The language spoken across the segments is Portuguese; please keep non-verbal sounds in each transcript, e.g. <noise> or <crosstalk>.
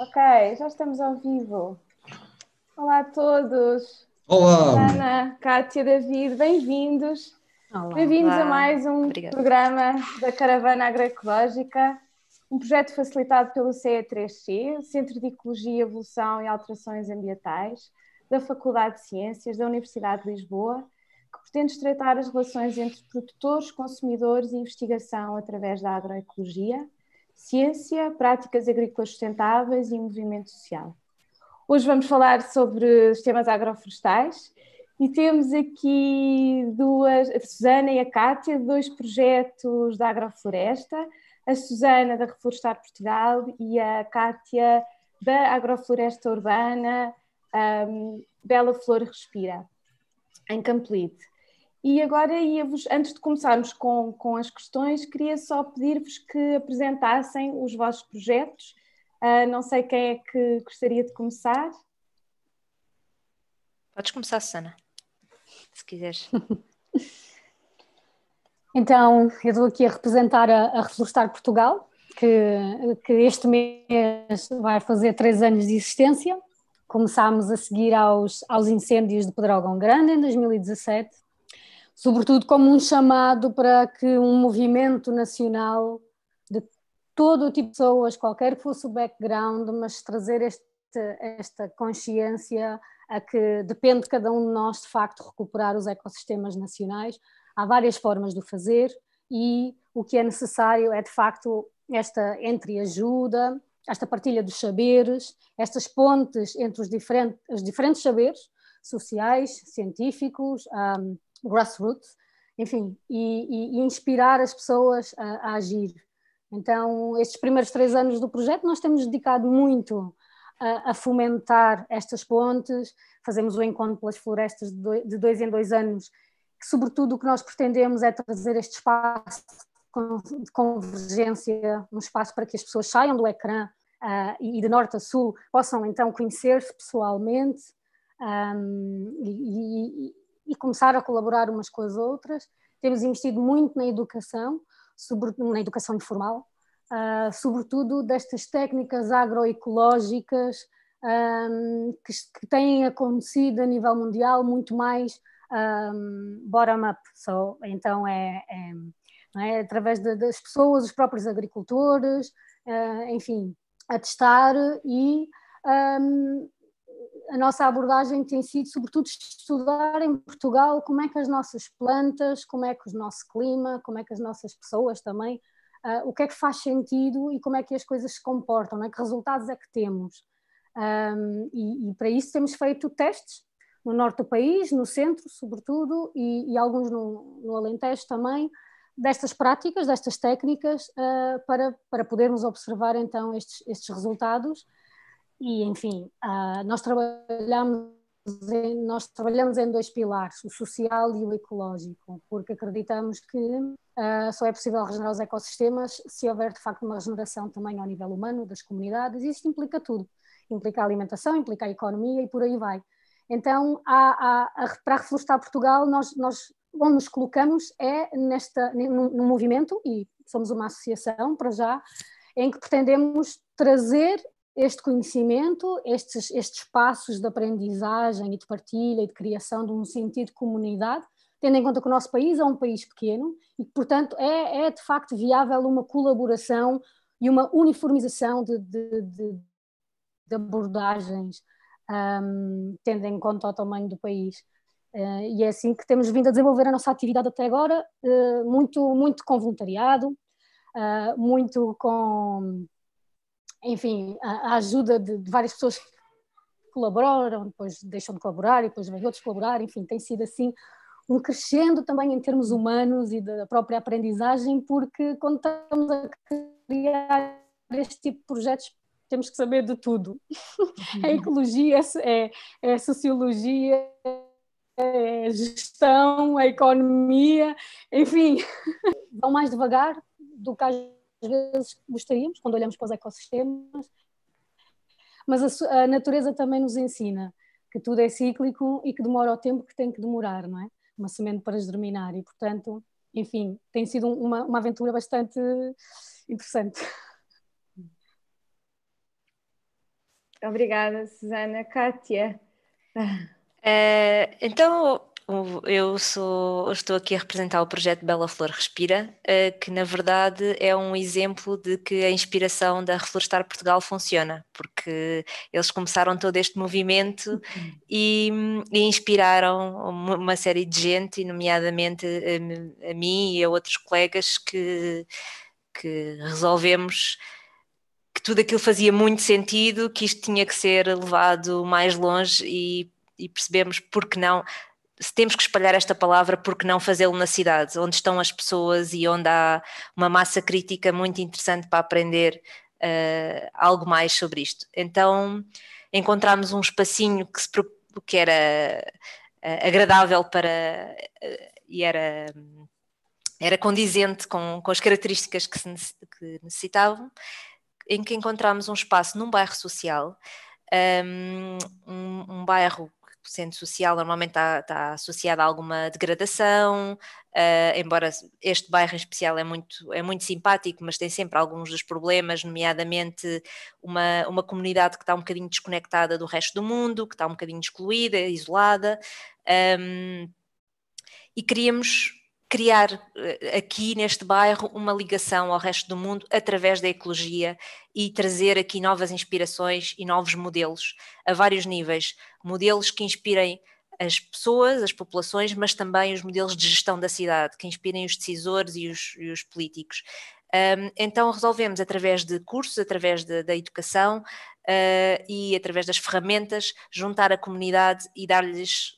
Ok, já estamos ao vivo. Olá a todos. Olá. Ana, Kátia, David, bem-vindos. Bem-vindos a mais um Obrigada. programa da Caravana Agroecológica, um projeto facilitado pelo CE3C, Centro de Ecologia, Evolução e Alterações Ambientais, da Faculdade de Ciências da Universidade de Lisboa, que pretende estreitar as relações entre produtores, consumidores e investigação através da agroecologia ciência, práticas agrícolas sustentáveis e movimento social. Hoje vamos falar sobre os temas agroflorestais e temos aqui duas, a Susana e a Cátia, dois projetos da agrofloresta, a Susana da Reflorestar Portugal e a Cátia da agrofloresta urbana um, Bela Flor Respira, em Campolide. E agora ia-vos, antes de começarmos com, com as questões, queria só pedir-vos que apresentassem os vossos projetos. Uh, não sei quem é que gostaria de começar. Podes começar, Susana, se quiseres. <laughs> então, eu estou aqui a representar a, a Reflorestar Portugal, que, que este mês vai fazer três anos de existência. Começámos a seguir aos, aos incêndios de Pedrógão Grande em 2017 sobretudo como um chamado para que um movimento nacional de todo o tipo de pessoas, qualquer que fosse o background, mas trazer este, esta consciência a que depende de cada um de nós, de facto, recuperar os ecossistemas nacionais. Há várias formas de o fazer e o que é necessário é, de facto, esta entreajuda, esta partilha dos saberes, estas pontes entre os diferentes, os diferentes saberes sociais, científicos, um, grassroots, enfim, e, e, inspirar as pessoas a, a, agir. Então, estes primeiros três anos do projeto, nós temos dedicado muito a, a fomentar estas pontes, fazemos o encontro pelas florestas de dois, de dois em dois anos, que, sobretudo, o que nós pretendemos é trazer este espaço de convergência, um espaço para que as pessoas saiam do ecrã uh, e de norte a sul possam então conhecer-se pessoalmente um, e, e começar a colaborar umas com as outras. Temos investido muito na educação, sobretudo na educação informal, uh, sobretudo destas técnicas agroecológicas um, que, que, têm acontecido a nível mundial muito mais um, bottom-up. So, então, é, é, é através de, das pessoas, os próprios agricultores, uh, enfim, a testar e um, a nossa abordagem tem sido, sobretudo, estudar em Portugal como é que as nossas plantas, como é que o nosso clima, como é que as nossas pessoas também, uh, o que é que faz sentido e como é que as coisas se comportam, é? que resultados é que temos. Um, e, e, para isso temos feito testes no norte do país, no centro, sobretudo, e, e alguns no, no, Alentejo também, destas práticas, destas técnicas, uh, para, para podermos observar então estes, estes resultados e, enfim, uh, nós trabalhamos em, nós trabalhamos em dois pilares, o social e o ecológico, porque acreditamos que uh, só é possível regenerar os ecossistemas se houver de facto uma regeneração também ao nível humano, das comunidades, e isto implica tudo, implica a alimentação, implica a economia e por aí vai. Então, há, há, a, para reflorestar Portugal, nós, nós onde nos colocamos é nesta, no, movimento, e somos uma associação para já, em que pretendemos trazer este conhecimento, estes, estes passos de aprendizagem e de partilha e de criação de um sentido de comunidade, tendo em conta que o nosso país é um país pequeno e portanto, é, é de facto viável uma colaboração e uma uniformização de, de, de, de abordagens, um, tendo em conta o tamanho do país. Uh, e é assim que temos vindo a desenvolver a nossa atividade até agora, uh, muito, muito com voluntariado, uh, muito com enfim, a, a ajuda de, de, várias pessoas que colaboram, depois deixam de colaborar e depois vêm outros colaborar, enfim, tem sido assim um crescendo também em termos humanos e da própria aprendizagem, porque quando estamos a criar este tipo de projetos temos que saber de tudo. <laughs> A ecologia é, é sociologia, é gestão, a economia, enfim, <laughs> vão mais devagar do que às vezes gostaríamos, quando olhamos para os ecossistemas, mas a, a, natureza também nos ensina que tudo é cíclico e que demora o tempo que tem que demorar, não é? Uma semente para germinar e, portanto, enfim, tem sido uma, uma aventura bastante interessante. Obrigada, Susana. Kátia. Uh, então, eu sou, estou aqui a representar o projeto Bela Flor Respira, eh, que na verdade é um exemplo de que a inspiração da Reflorestar Portugal funciona, porque eles começaram todo este movimento uhum. e, e, inspiraram uma série de gente, nomeadamente a, a mim e a outros colegas que, que resolvemos que tudo aquilo fazia muito sentido, que isto tinha que ser levado mais longe e, e percebemos porque não se temos que espalhar esta palavra, por que não fazê-lo na cidade, onde estão as pessoas e onde há uma massa crítica muito interessante para aprender uh, algo mais sobre isto. Então encontramos um espacinho que, se, que era uh, agradável para uh, e era, era condizente com, com as características que, se, que necessitavam, em que encontramos um espaço num bairro social, um, um bairro centro social normalmente está, está associado a alguma degradação, uh, embora este bairro em especial é muito, é muito simpático, mas tem sempre alguns dos problemas, nomeadamente uma, uma comunidade que está um bocadinho desconectada do resto do mundo, que está um bocadinho excluída, isolada, um, e queríamos criar eh, aqui neste bairro uma ligação ao resto do mundo através da ecologia e trazer aqui novas inspirações e novos modelos a vários níveis. Modelos que inspirem as pessoas, as populações, mas também os modelos de gestão da cidade, que inspirem os decisores e os, e os políticos. Um, então resolvemos através de cursos, através de, da educação uh, e através das ferramentas, juntar a comunidade e dar-lhes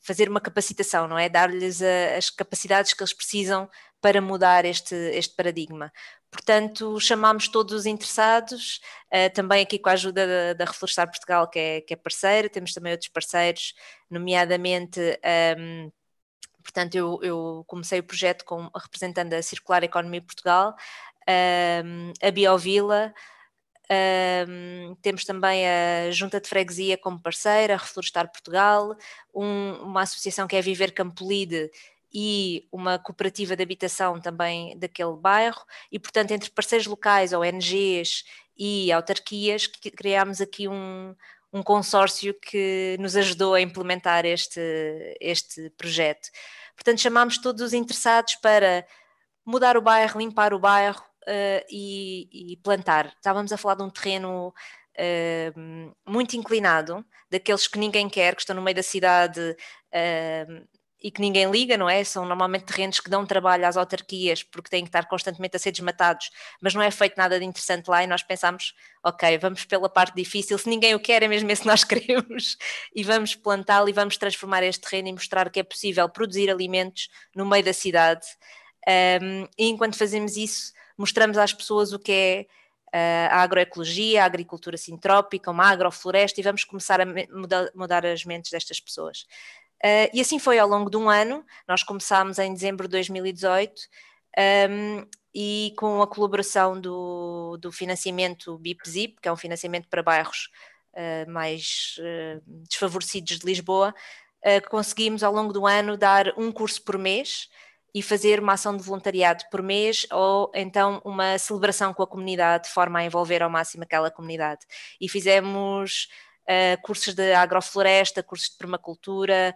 fazer uma capacitação, não é? Dar-lhes as capacidades que eles precisam para mudar este, este paradigma. Portanto, chamámos todos os interessados, uh, também aqui com a ajuda da, da Reflorestar Portugal, que é, que é parceira, temos também outros parceiros, nomeadamente. Um, ehm, portanto, eu, eu, comecei o projeto com, representando a Circular Economia Portugal, um, ehm, a Biovila, um, temos também a Junta de Freguesia como parceira, Reflorestar Portugal, um, uma associação que é Viver Campolide e uma cooperativa de habitação também daquele bairro, e portanto entre parceiros locais, ONGs e autarquias, criámos aqui um, um consórcio que nos ajudou a implementar este, este projeto. Portanto, chamámos todos os interessados para mudar o bairro, limpar o bairro, uh, e, e, plantar. Estávamos a falar de um terreno uh, muito inclinado, daqueles que ninguém quer, que estão no meio da cidade uh, e que ninguém liga, não é? São normalmente terrenos que dão trabalho às autarquias porque têm que estar constantemente a ser desmatados, mas não é feito nada de interessante lá e nós pensamos, ok, vamos pela parte difícil, se ninguém o quer é mesmo esse que nós <laughs> queremos e vamos plantá-lo e vamos transformar este terreno e mostrar que é possível produzir alimentos no meio da cidade. Um, e enquanto fazemos isso, mostramos às pessoas o que é eh, a agroecologia, a agricultura sintrópica, uma agrofloresta e vamos começar a mudar, mudar as mentes destas pessoas. Uh, e assim foi ao longo de um ano, nós começámos em dezembro de 2018 um, ehm, e com a colaboração do, do financiamento BIPZIP, que é um financiamento para bairros uh, mais uh, desfavorecidos de Lisboa, conseguimos ao longo do ano dar um curso por mês e fazer uma ação de voluntariado por mês ou então uma celebração com a comunidade de forma a envolver ao máximo aquela comunidade. E fizemos uh, cursos de agrofloresta, cursos de permacultura,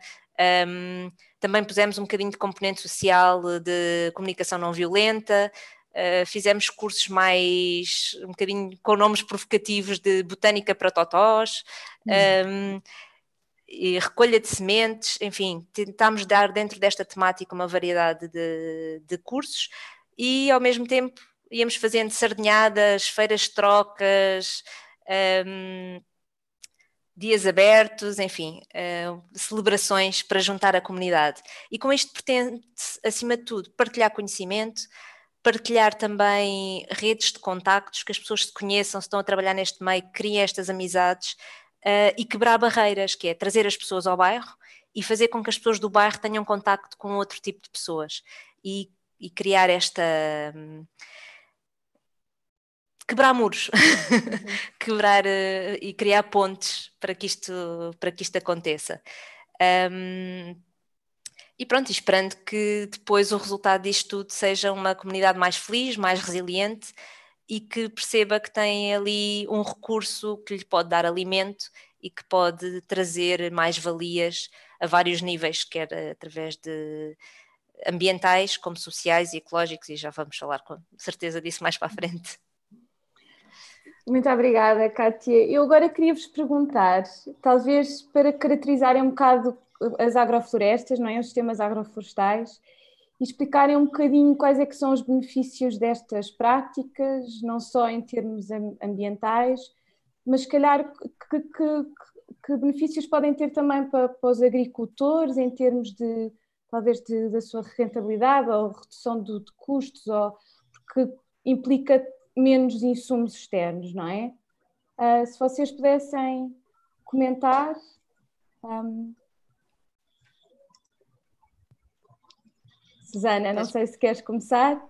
um, também pusemos um bocadinho de componente social de comunicação não violenta, uh, fizemos cursos mais um bocadinho com nomes provocativos de botânica para totós. Uhum. Um, e recolha de sementes, enfim, tentámos dar dentro desta temática uma variedade de, de cursos e ao mesmo tempo íamos fazendo sardinhadas, feiras de trocas, um, dias abertos, enfim, uh, celebrações para juntar a comunidade. E com isto pretende, acima de tudo, partilhar conhecimento, partilhar também redes de contactos, que as pessoas se conheçam, se estão a trabalhar neste meio, criem estas amizades uh, e quebrar barreiras, que é trazer as pessoas ao bairro e fazer com que as pessoas do bairro tenham contacto com outro tipo de pessoas e, e criar esta. Um, quebrar muros, <laughs> quebrar uh, e criar pontes para que isto, para que isto aconteça. Um, e pronto, esperando que depois o resultado disto tudo seja uma comunidade mais feliz, mais resiliente e que perceba que tem ali um recurso que lhe pode dar alimento e que pode trazer mais valias a vários níveis, quer através de ambientais, como sociais e ecológicos, e já vamos falar com certeza disso mais para a frente. Muito obrigada, Kátia. Eu agora queria vos perguntar, talvez para caracterizarem um bocado as agroflorestas, não é? os sistemas agroflorestais, explicarem um bocadinho quais é que são os benefícios destas práticas, não só em termos ambientais, mas se calhar que, que, que benefícios podem ter também para, para, os agricultores em termos de talvez de, da sua rentabilidade ou redução do, de custos, ou porque implica menos insumos externos, não é? Uh, se vocês pudessem comentar. Um... Susana, não sei se queres começar.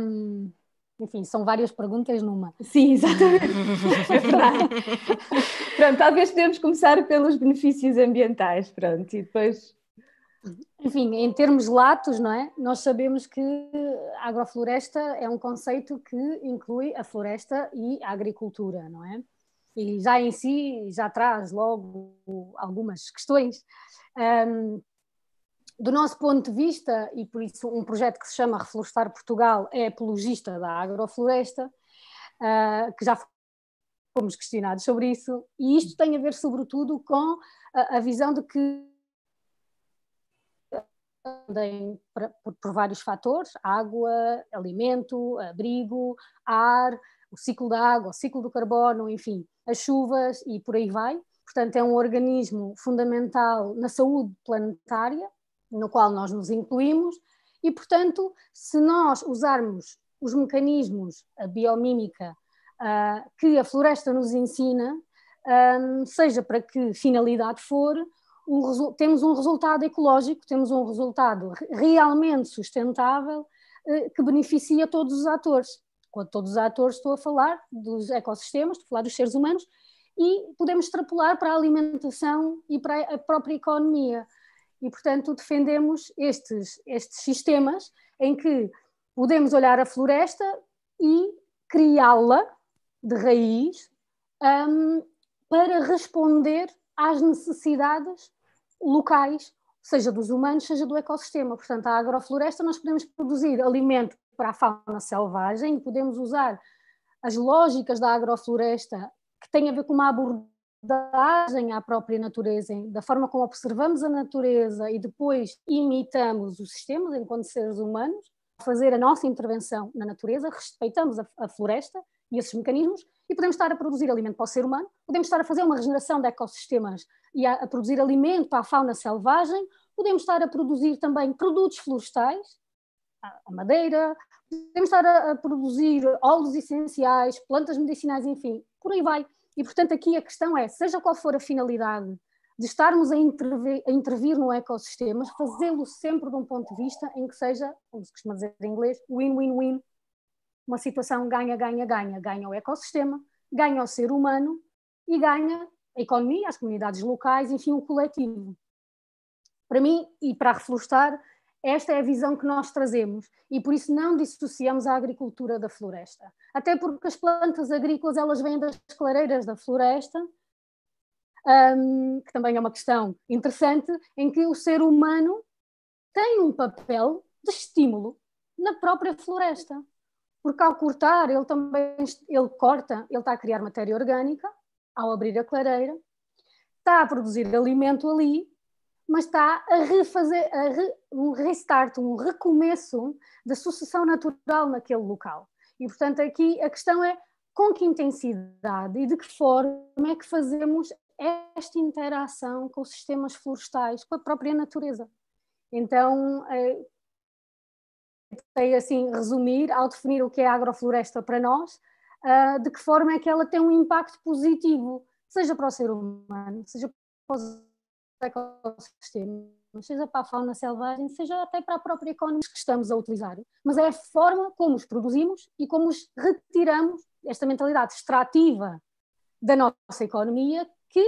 Um, enfim, são várias perguntas numa. Sim, exatamente. <laughs> é verdade. pronto, talvez podemos começar pelos benefícios ambientais, pronto, e depois enfim, em termos latos, não é? Nós sabemos que a agrofloresta é um conceito que inclui a floresta e a agricultura, não é? E já em si já traz logo algumas questões. Um, do nosso ponto de vista, e por isso um projeto que se chama Reflorestar Portugal é apologista da agrofloresta, uh, que já fomos questionados sobre isso, e isto tem a ver sobretudo com a, a visão de que por, por, vários fatores: água, alimento, abrigo, ar, o ciclo da água, o ciclo do carbono, enfim, as chuvas e por aí vai. Portanto, é um organismo fundamental na saúde planetária, no qual nós nos incluímos, e, portanto, se nós usarmos os mecanismos, a biomímica, uh, que a floresta nos ensina, um, seja para que finalidade for, um, temos um resultado ecológico, temos um resultado realmente sustentável eh, que beneficia todos os atores. Quando todos os atores estou a falar dos ecossistemas, estou a falar dos seres humanos, e podemos extrapolar para a alimentação e para a própria economia. E, portanto, defendemos estes, estes sistemas em que podemos olhar a floresta e criá-la de raiz um, para responder às necessidades locais, seja dos humanos, seja do ecossistema. Portanto, a agrofloresta nós podemos produzir alimento para a fauna selvagem podemos usar as lógicas da agrofloresta que têm a ver com uma abordagem à própria natureza, da forma como observamos a natureza e depois imitamos os sistemas enquanto seres humanos, fazer a nossa intervenção na natureza, respeitamos a, a floresta e esses mecanismos e podemos estar a produzir alimento para o ser humano, podemos estar a fazer uma regeneração de ecossistemas e a, a produzir alimento para a fauna selvagem, podemos estar a produzir também produtos florestais, a madeira, podemos estar a, a, produzir óleos essenciais, plantas medicinais, enfim, por aí vai. E, portanto, aqui a questão é, seja qual for a finalidade de estarmos a intervir, a intervir no ecossistema, fazê-lo sempre de um ponto de vista em que seja, como se costuma dizer em inglês, win-win-win, uma situação ganha, ganha, ganha. Ganha o ecossistema, ganha o ser humano e ganha a economia, as comunidades locais, enfim, o coletivo. Para mim, e para reflorestar, esta é a visão que nós trazemos e por isso não dissociamos a agricultura da floresta. Até porque as plantas agrícolas elas vêm das clareiras da floresta, um, que também é uma questão interessante, em que o ser humano tem um papel de estímulo na própria floresta. Porque ao cortar, ele também ele corta, ele está a criar matéria orgânica, ao abrir a clareira, está a produzir alimento ali, mas está a refazer a re, um restart, um recomeço da sucessão natural naquele local. E, portanto, aqui a questão é com que intensidade e de que forma é que fazemos esta interação com os sistemas florestais, com a própria natureza. Então, eh, tentei assim resumir ao definir o que é a agrofloresta para nós, uh, de que forma é que ela tem um impacto positivo, seja para o ser humano, seja para os ecossistemas, seja para a fauna selvagem, seja até para a própria economia que estamos a utilizar. Mas é a forma como os produzimos e como os retiramos, esta mentalidade extrativa da nossa economia, que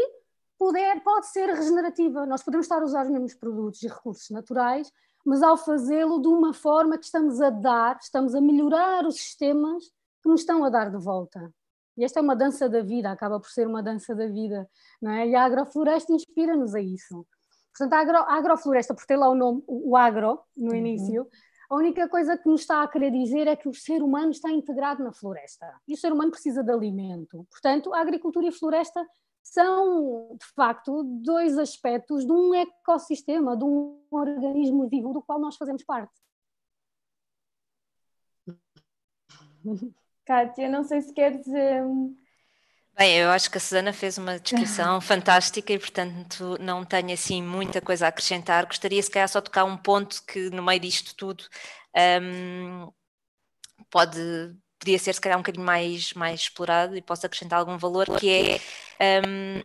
poder, pode ser regenerativa. Nós podemos estar a usar os mesmos produtos e recursos naturais, mas ao fazê-lo de uma forma que estamos a dar, estamos a melhorar os sistemas que nos estão a dar de volta. E esta é uma dança da vida, acaba por ser uma dança da vida, não é? E a agrofloresta inspira-nos a isso. Portanto, a, agro, a, agrofloresta, por ter lá o nome, o agro, no uhum. início, a única coisa que nos está a querer dizer é que o ser humano está integrado na floresta. E o ser humano precisa de alimento. Portanto, a agricultura e a floresta são, de facto, dois aspectos de um ecossistema, de um organismo vivo do qual nós fazemos parte. <laughs> Kátia, não sei se queres. Um... Bem, eu acho que a Susana fez uma descrição <laughs> fantástica e, portanto, não tenho assim muita coisa a acrescentar. Gostaria, se calhar, só tocar um ponto que, no meio disto tudo, um, pode podia ser se calhar um bocadinho mais, mais explorado e posso acrescentar algum valor, que é um,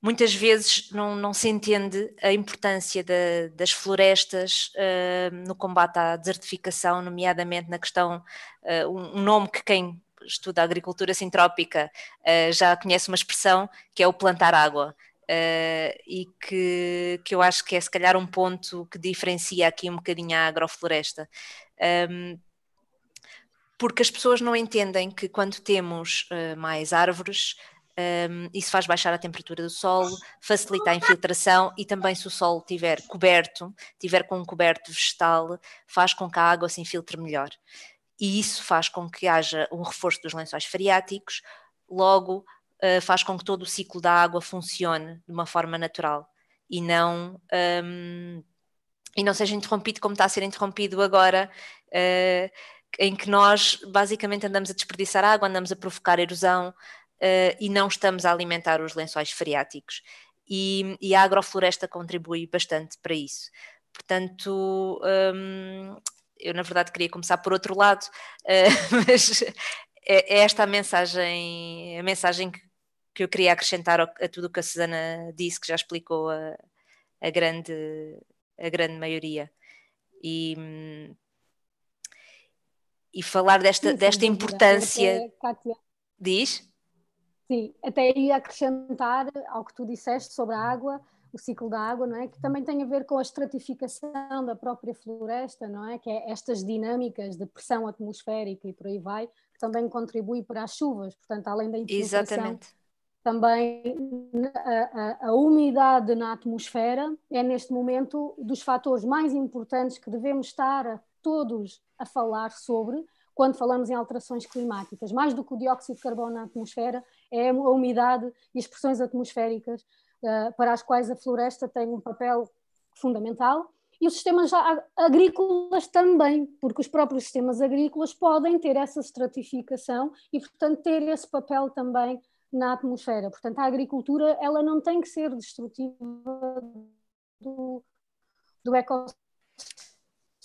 muitas vezes não, não se entende a importância das florestas uh, no combate à desertificação, nomeadamente na questão, uh, um, nome que quem estuda agricultura sintrópica uh, já conhece uma expressão que é o plantar água. E que, que eu acho que é se calhar um ponto que diferencia aqui um bocadinho a agrofloresta. Um, porque as pessoas não entendem que quando temos mais árvores, um, isso faz baixar a temperatura do solo, facilita a infiltração e também se o solo estiver coberto, tiver com um coberto vegetal, faz com que a água se infiltre melhor. E isso faz com que haja um reforço dos lençóis freáticos, logo uh, faz com que todo o ciclo da água funcione de uma forma natural e não, um, e não seja interrompido como está a ser interrompido agora. Uh, em que nós basicamente andamos a desperdiçar água, andamos a provocar erosão uh, e não estamos a alimentar os lençóis freáticos. E, e a agrofloresta contribui bastante para isso. Portanto, um, eu na verdade queria começar por outro lado, uh, <laughs> mas é, é, esta a mensagem, a mensagem que, que eu queria acrescentar a tudo o que a Susana disse, que já explicou a, a grande, a grande maioria. E, e falar desta, Sim, desta importância. Diz? Sim, até ia acrescentar ao que tu disseste sobre a água, o ciclo da água, não é? Que também tem a ver com a estratificação da própria floresta, não é? Que é estas dinâmicas de pressão atmosférica e por aí vai, que também contribui para as chuvas, portanto, além da infiltração. Também a, a, a umidade na atmosfera é neste momento dos fatores mais importantes que devemos estar todos a falar sobre quando falamos em alterações climáticas. Mais do que o dióxido de carbono na atmosfera, é a umidade e as pressões atmosféricas uh, para as quais a floresta tem um papel fundamental e os sistemas agrícolas também, porque os próprios sistemas agrícolas podem ter essa estratificação e, portanto, ter esse papel também na atmosfera. Portanto, a agricultura ela não tem que ser destrutiva do, do ecossistema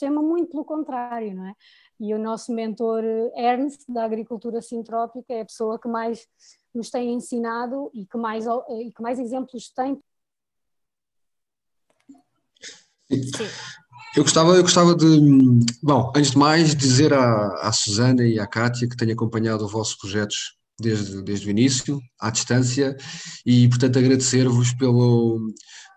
sistema, muito pelo contrário, não é? E o nosso mentor Ernst, da agricultura sintrópica, é a pessoa que mais nos tem ensinado e que mais, e que mais exemplos tem. Sim. Eu gostava, eu gostava de, bom, antes de mais, dizer à, à Susana e à Kátia que tenho acompanhado os vossos projetos desde, desde o início, à distância, e portanto agradecer-vos pelo,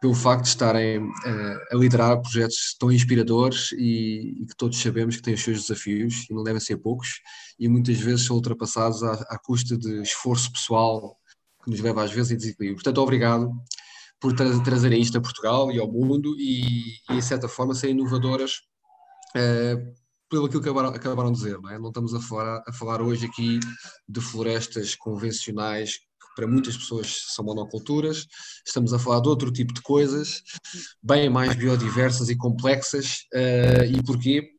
pelo facto de estarem uh, a liderar projetos tão inspiradores e, e, que todos sabemos que têm os seus desafios e não devem ser poucos, e muitas vezes são ultrapassados à, à custa de esforço pessoal que nos leva às vezes a desequilíbrio. Portanto, obrigado por tra trazerem isto a Portugal e ao mundo e, e, de certa forma, serem inovadoras. Uh, pelo que acabaram, acabaram de dizer, não é? Não estamos a falar, a falar hoje aqui de florestas convencionais que para muitas pessoas são monoculturas, estamos a falar de outro tipo de coisas, bem mais biodiversas e complexas, uh, e porquê?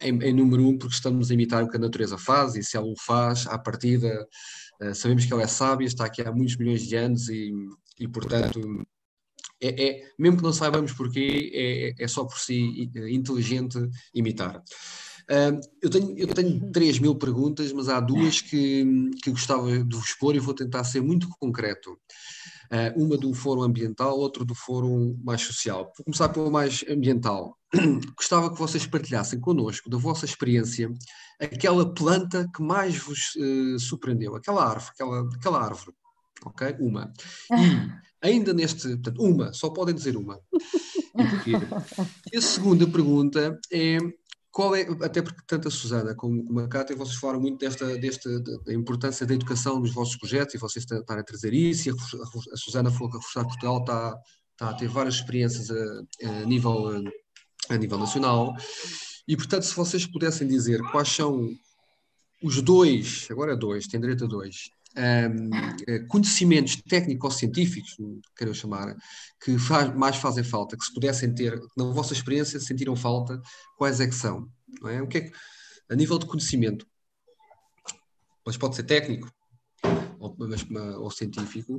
Em, em, número um, porque estamos a imitar o que a natureza faz, e se ela o faz, à partida, uh, sabemos que ela é sábia, está aqui há muitos milhões de anos, e, e portanto, é, é, mesmo que não saibamos porquê, é, é só por si inteligente imitar. Uh, eu, tenho, eu tenho 3 mil perguntas, mas há duas que, que gostava de vos expor e vou tentar ser muito concreto. Uh, uma do fórum ambiental, outra do fórum mais social. Vou começar pelo mais ambiental. <clears throat> Gostava que vocês partilhassem connosco, da vossa experiência, aquela planta que mais vos uh, surpreendeu, aquela árvore, aquela, aquela árvore. Ok? Uma. E <laughs> ainda neste. Portanto, uma, só podem dizer uma. E? E a segunda pergunta é qual é, até porque tanto a Susana como, a Cátia, vocês falaram muito desta, desta da importância da educação nos vossos projetos e vocês estão a trazer isso, e a, a Susana falou que a Reforçar Portugal está, está a ter várias experiências a, a, nível, a nível nacional, e portanto se vocês pudessem dizer quais são os dois, agora é dois, tem direito a dois, um, eh, conhecimentos técnico-científicos, quero chamar, que faz, mais fazem falta, que se pudessem ter, na vossa experiência, sentiram falta, quais é que são? É? O que é que, a nível de conhecimento, mas pode ser técnico, ou, mas, ou científico.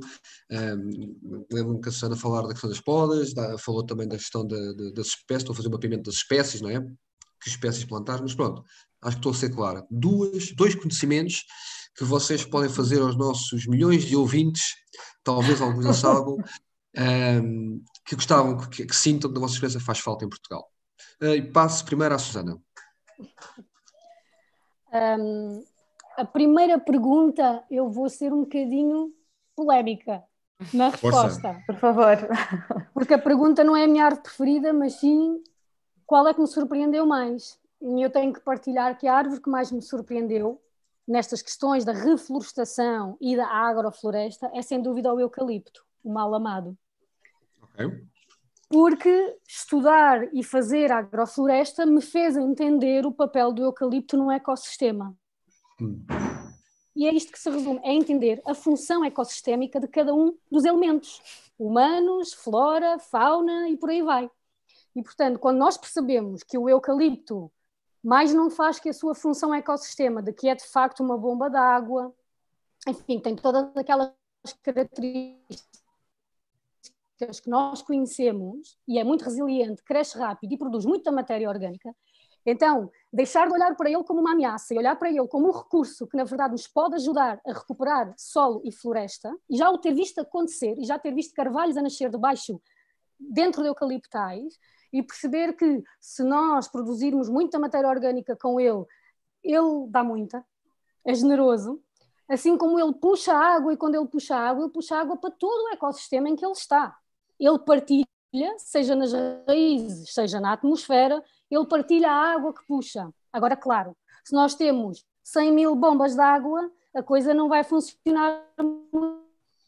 Um, Lembro-me que a Susana falar da questão das podas, da, falou também da questão da, da, das espécies, estou a fazer um mapeamento das espécies, não é? Que espécies plantar, mas pronto, acho que estou a ser claro. Duas, dois conhecimentos que vocês podem fazer aos nossos milhões de ouvintes, talvez alguns já saibam, um, <laughs> que gostavam, que, que, sintam que a vossa experiência faz falta em Portugal. Uh, e passo primeiro à Susana. Um, a primeira pergunta, eu vou ser um bocadinho polémica na resposta. Força. Por favor. Porque a pergunta não é a minha arte preferida, mas sim qual é que me surpreendeu mais. E eu tenho que partilhar que a árvore que mais me surpreendeu nestas questões da reflorestação e da agrofloresta é sem dúvida o eucalipto, o mal amado. Okay. Porque estudar e fazer agrofloresta me fez entender o papel do eucalipto no ecossistema. Hum. E é isto que se resume, é entender a função ecossistémica de cada um dos elementos, humanos, flora, fauna e por aí vai. E portanto, quando nós percebemos que o eucalipto mas não faz que a sua função ecossistema, de que é de facto uma bomba d'água, enfim, tem todas aquelas características que nós conhecemos e é muito resiliente, cresce rápido e produz muita matéria orgânica. Então, deixar de olhar para ele como uma ameaça e olhar para ele como um recurso que, na verdade, nos pode ajudar a recuperar solo e floresta, e já o ter visto acontecer, e já ter visto carvalhos a nascer debaixo, dentro de eucaliptais, e perceber que se nós produzirmos muita matéria orgânica com ele, ele dá muita, é generoso, assim como ele puxa água e quando ele puxa água, ele puxa água para todo o ecossistema em que ele está. Ele partilha, seja nas raízes, seja na atmosfera, ele partilha a água que puxa. Agora, claro, se nós temos 100 mil bombas de água, a coisa não vai funcionar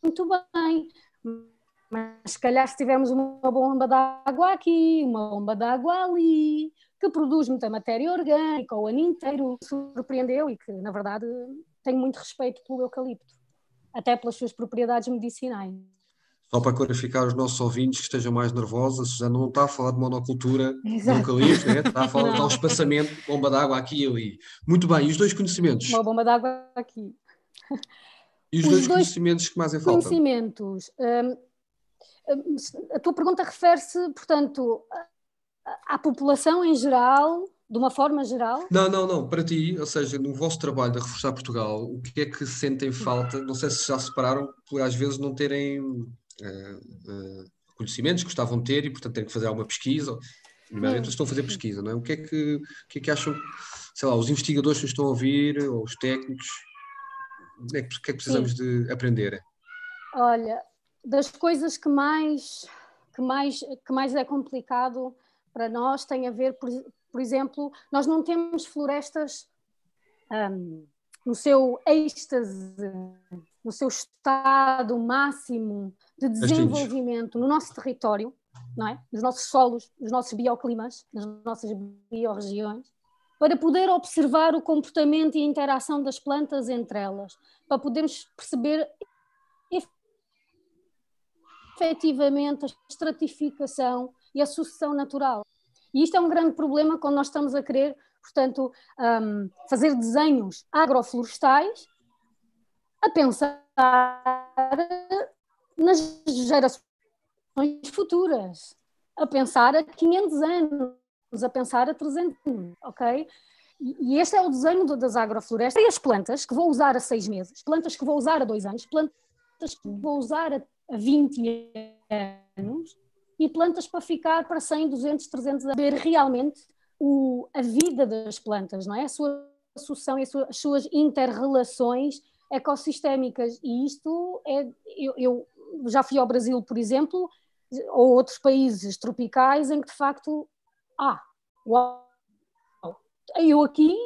muito bem. Mas se calhar se tivermos uma bomba de água aqui, uma bomba de água ali, que produz muita matéria orgânica o ano inteiro, surpreendeu e que, na verdade, tenho muito respeito pelo eucalipto, até pelas suas propriedades medicinais. Só para clarificar os nossos ouvintes que estejam mais nervosos, a Susana não está a falar de monocultura Exato. do eucalipto, né? está a falar <laughs> de um espaçamento, bomba de água aqui e ali. Muito bem, e os dois conhecimentos? Uma bomba de água aqui. E os, os dois, dois, conhecimentos que mais em falta? Conhecimentos. Hum, a tua pergunta refere-se, portanto, à população em geral, de uma forma geral? Não, não, não. Para ti, ou seja, no vosso trabalho de reforçar Portugal, o que é que sentem falta? Não sei se já separaram, por às vezes não terem uh, uh, conhecimentos que gostavam de ter e, portanto, terem que fazer alguma pesquisa. Primeiramente, estão a fazer pesquisa, não é? O que é que, o que, é que acham, sei lá, os investigadores que estão a ouvir, ou os técnicos, o que é que, é precisamos Sim. de aprender? Olha, das coisas que mais, que mais, que mais é complicado para nós tem a ver, por, por exemplo, nós não temos florestas um, no seu êxtase, no seu estado máximo de desenvolvimento no nosso território, não é? nos nossos solos, nos nossos bioclimas, nas nossas biorregiões, para poder observar o comportamento e a interação das plantas entre elas, para podermos perceber efetivamente a estratificação e a sucessão natural. E isto é um grande problema quando nós estamos a querer, portanto, um, fazer desenhos agroflorestais a pensar nas gerações futuras, a pensar a 500 anos, a pensar a 300 anos, ok? E este é o desenho das agroflorestas. E as plantas que vou usar a seis meses, plantas que vou usar a dois anos, plantas que vou usar a 20 anos e plantas para ficar para 100, 200, 300 anos. Ver realmente o, a vida das plantas, não é? A sua sucessão e as suas interrelações ecossistémicas. E isto é. Eu, eu já fui ao Brasil, por exemplo, ou outros países tropicais em que de facto, ah, uau, eu aqui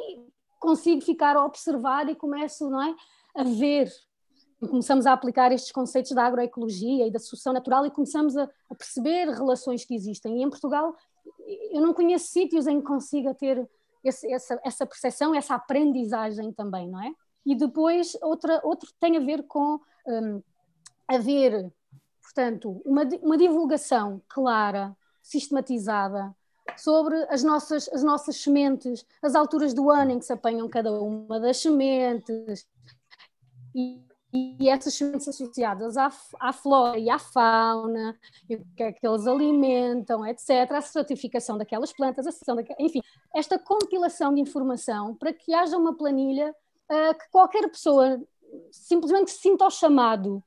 consigo ficar a observar e começo não é, a ver começamos a aplicar estes conceitos da agroecologia e da sucessão natural e começamos a, a, perceber relações que existem. E em Portugal, eu não conheço sítios em que consiga ter esse, essa, essa percepção, essa aprendizagem também, não é? E depois, outra, outro tem a ver com um, haver, portanto, uma, uma divulgação clara, sistematizada, sobre as nossas, as nossas sementes, as alturas do ano em que se apanham cada uma das sementes, e essas sementes associadas à, à, flora e à fauna, e o que é que eles alimentam, etc., a certificação daquelas plantas, a sessão daquelas, enfim, esta compilação de informação para que haja uma planilha uh, que qualquer pessoa simplesmente sinta ao chamado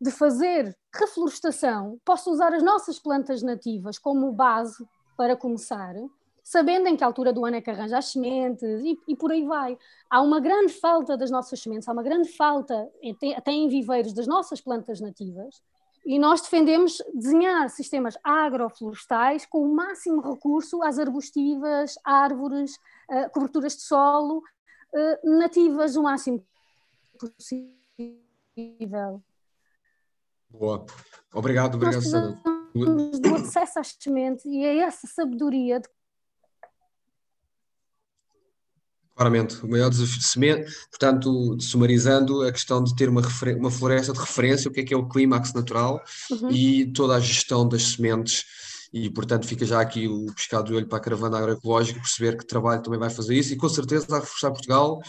de fazer reflorestação, possa usar as nossas plantas nativas como base para começar sabendo em que altura do ano é que arranja as sementes e, e, por aí vai. Há uma grande falta das nossas sementes, há uma grande falta, até em viveiros, das nossas plantas nativas, e nós defendemos desenhar sistemas agroflorestais com o máximo recurso às arbustivas, árvores, uh, coberturas de solo, uh, nativas o máximo possível. Boa. Obrigado, obrigado, Sandra. Do acesso às sementes e a essa sabedoria de Claramente, o maior desafio de semente, portanto, sumarizando a questão de ter uma, uma floresta de referência, o que é que é o clímax natural uhum. e toda a gestão das sementes e portanto fica já aqui o pescado de olho para a caravana agroecológica, perceber que trabalho também vai fazer isso e com certeza a Reforçar Portugal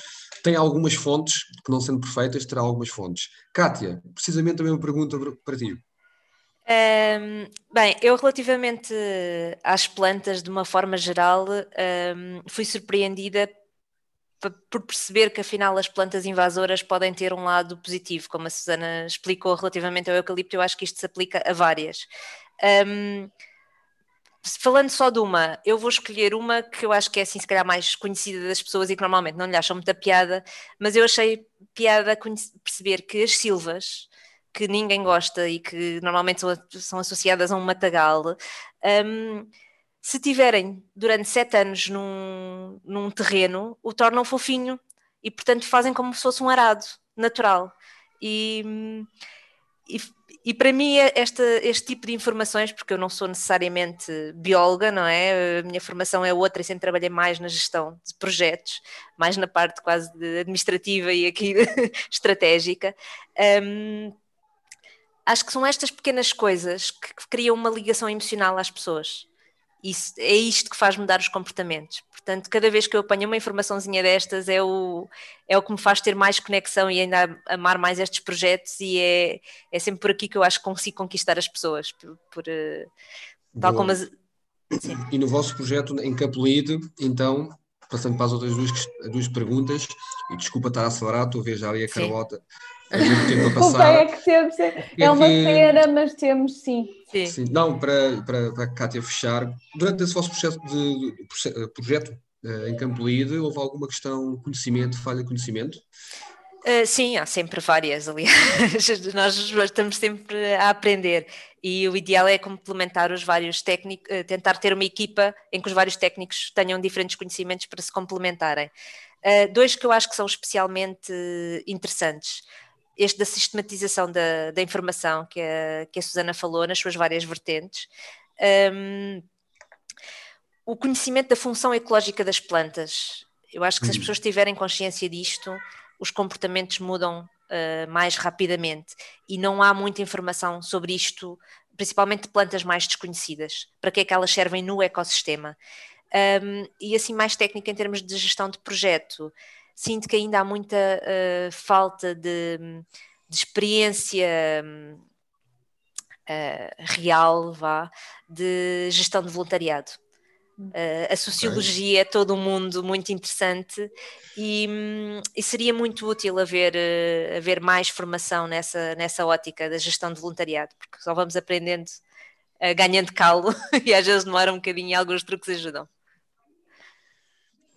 tem algumas fontes, que não sendo perfeitas, terá algumas fontes. Kátia, precisamente também uma pergunta para ti. Um, bem, eu relativamente às plantas, de uma forma geral, um, fui surpreendida por perceber que afinal as plantas invasoras podem ter um lado positivo, como a Susana explicou relativamente ao eucalipto, eu acho que isto se aplica a várias. Um, falando só de uma, eu vou escolher uma que eu acho que é assim, se calhar, mais conhecida das pessoas e que normalmente não lhe acham muita piada, mas eu achei piada perceber que as silvas, que ninguém gosta e que normalmente são, associadas a um matagal, um, se tiverem durante sete anos num, num terreno, o tornam fofinho e, portanto, fazem como se fosse um arado natural. E, e, e para mim, esta, este tipo de informações, porque eu não sou necessariamente bióloga, não é? A minha formação é outra e sempre trabalhei mais na gestão de projetos, mais na parte quase administrativa e aqui <laughs> estratégica. Um, acho que são estas pequenas coisas que criam uma ligação emocional às pessoas. Isso, é isto que faz mudar os comportamentos. Portanto, cada vez que eu apanho uma informaçãozinha destas, é o, é o que me faz ter mais conexão e ainda amar mais estes projetos, e é, é sempre por aqui que eu acho que consigo conquistar as pessoas. Por, por eh, tal como as... E no vosso projeto em Capelide, então, passando para as outras duas, duas perguntas, e desculpa estar a acelerar, estou a ver já ali a Carlota. Sim Desculpa, é que temos. <laughs> É, é uma que... pena, mas temos sim. sim. sim. Não, para, para, para a Cátia fechar, durante esse vosso processo de, de projeto uh, em Campo Lide, houve alguma questão de conhecimento, falha de conhecimento? Uh, sim, há sempre várias, aliás. <laughs> Nós estamos sempre a aprender e o ideal é complementar os vários técnicos, uh, tentar ter uma equipa em que os vários técnicos tenham diferentes conhecimentos para se complementarem. Uh, dois que eu acho que são especialmente interessantes este da sistematização da, da informação que a, que a Susana falou nas suas várias vertentes. Um, o conhecimento da função ecológica das plantas. Eu acho que se as hum. pessoas tiverem consciência disto, os comportamentos mudam uh, mais rapidamente e não há muita informação sobre isto, principalmente de plantas mais desconhecidas, para que é que elas servem no ecossistema. Um, e assim, mais técnica em termos de gestão de projeto sinto que ainda há muita uh, falta de, de experiência uh, real, vá, de gestão de voluntariado. Uh, a sociologia okay. é todo um mundo muito interessante e, um, e seria muito útil haver, uh, haver mais formação nessa, nessa ótica da gestão de voluntariado, porque só vamos aprendendo, uh, ganhando calo <laughs> e às vezes demora um bocadinho e alguns truques ajudam.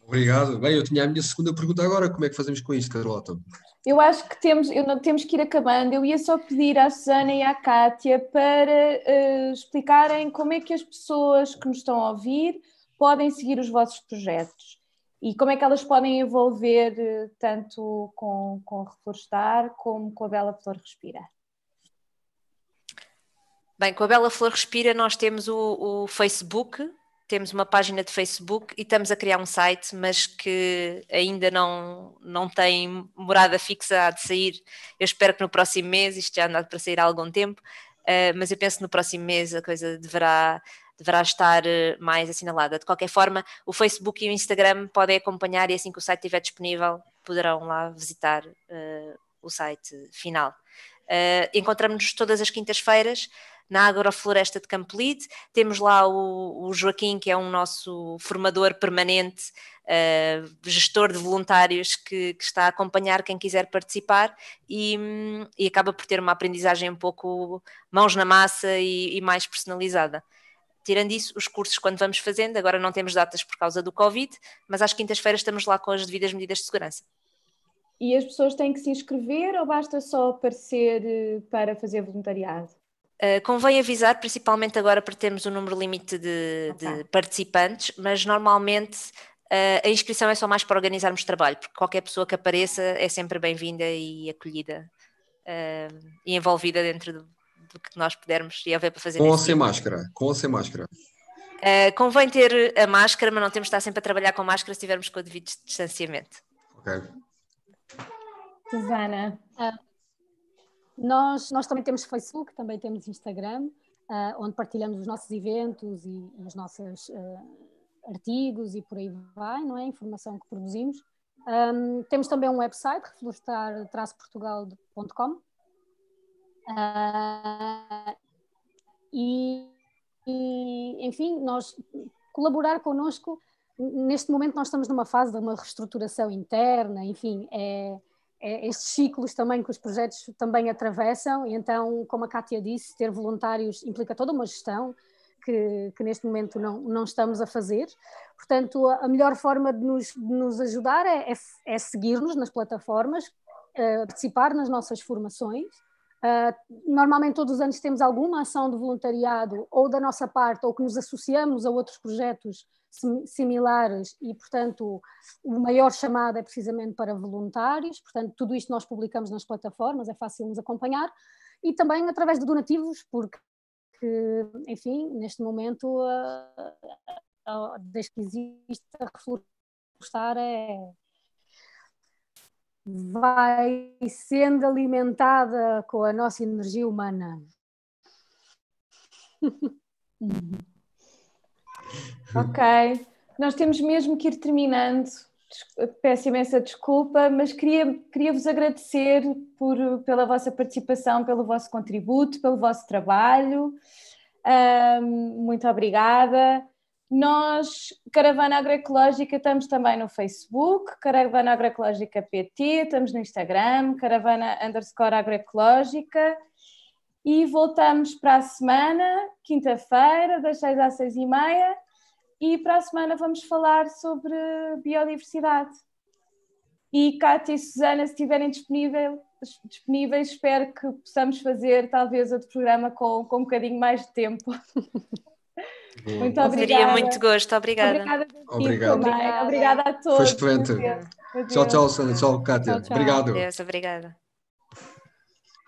Obrigado. Bem, eu tinha a minha segunda pergunta agora. Como é que fazemos com isto, Carlota? eu acho que temos, eu não, temos que ir acabando. Eu ia só pedir à Susana e à Kátia para uh, explicarem como é que as pessoas que nos estão a ouvir podem seguir os vossos projetos e como é que elas podem envolver uh, tanto com, com Reflorestar como com a Bela Flor Respira. Bem, com a Bela Flor Respira nós temos o, o Facebook, temos uma página de Facebook e estamos a criar um site, mas que ainda não, não tem morada fixa de sair. Eu espero que no próximo mês, isto já anda para sair há algum tempo, uh, mas eu penso que no próximo mês a coisa deverá, deverá estar eh, mais assinalada. De qualquer forma, o Facebook e o Instagram podem acompanhar e assim que o site estiver disponível, poderão lá visitar uh, o site final. Uh, Encontramos-nos todas as quintas-feiras na Agrofloresta de Campolide. Temos lá o, o, Joaquim, que é um nosso formador permanente, uh, gestor de voluntários, que, que, está a acompanhar quem quiser participar e, e, acaba por ter uma aprendizagem um pouco mãos na massa e, e mais personalizada. Tirando isso, os cursos, quando vamos fazendo, agora não temos datas por causa do Covid, mas às quintas-feiras estamos lá com as devidas medidas de segurança. E as pessoas têm que se inscrever ou basta só aparecer eh, para fazer voluntariado? Uh, convém avisar, principalmente agora para termos um número limite de, okay. de participantes, mas normalmente uh, a inscrição é só mais para organizarmos trabalho, porque qualquer pessoa que apareça é sempre bem-vinda e acolhida uh, e envolvida dentro do, do, que nós pudermos e haver para fazer. Com ou sem máscara? Com ou sem máscara? convém ter a máscara, mas não temos de estar sempre a trabalhar com máscara se tivermos com o devido distanciamento. Ok. Susana. Nós, nós também temos Facebook, também temos Instagram, uh, onde partilhamos os nossos eventos e os nossos uh, artigos e por aí vai, não é? Informação que produzimos. Um, temos também um website, reflorestar-portugal.com. Uh, ah, e, e, enfim, nós colaborar connosco, neste momento nós estamos numa fase de uma reestruturação interna, enfim, é, é, estes ciclos também que os projetos também atravessam, e então, como a Kátia disse, ter voluntários implica toda uma gestão que, que neste momento não, não estamos a fazer. Portanto, a, a melhor forma de nos, de nos ajudar é, é, é seguir-nos nas plataformas, uh, participar nas nossas formações. Uh, normalmente todos os anos temos alguma ação de voluntariado ou da nossa parte ou que nos associamos a outros projetos similares e, portanto, o maior chamado é precisamente para voluntários, portanto, tudo isto nós publicamos nas plataformas, é fácil nos acompanhar, e também através de donativos, porque, enfim, neste momento, desde que existe a reflorestar, é, vai sendo alimentada com a nossa energia humana. <laughs> Ok, nós temos mesmo que ir terminando. Peço imensa desculpa, mas queria, queria vos agradecer por, pela vossa participação, pelo vosso contributo, pelo vosso trabalho. Um, muito obrigada. Nós, Caravana Agroecológica, estamos também no Facebook, Caravana Agroecológica PT, estamos no Instagram, Caravana underscore agroecológica. E voltamos para a semana, quinta-feira, das 6 às 6 e meia e para a semana vamos falar sobre biodiversidade. E Cátia e Susana, se estiverem disponível, disponíveis, espero que possamos fazer talvez outro programa com, com um bocadinho mais de tempo. <laughs> Muito obrigada. Teria muito gosto, obrigada. Obrigada, obrigado. obrigada a todos. Foi excelente. Tchau, tchau, Susana. Tchau, Cátia. Tchau, tchau. Obrigado. Deus, obrigada.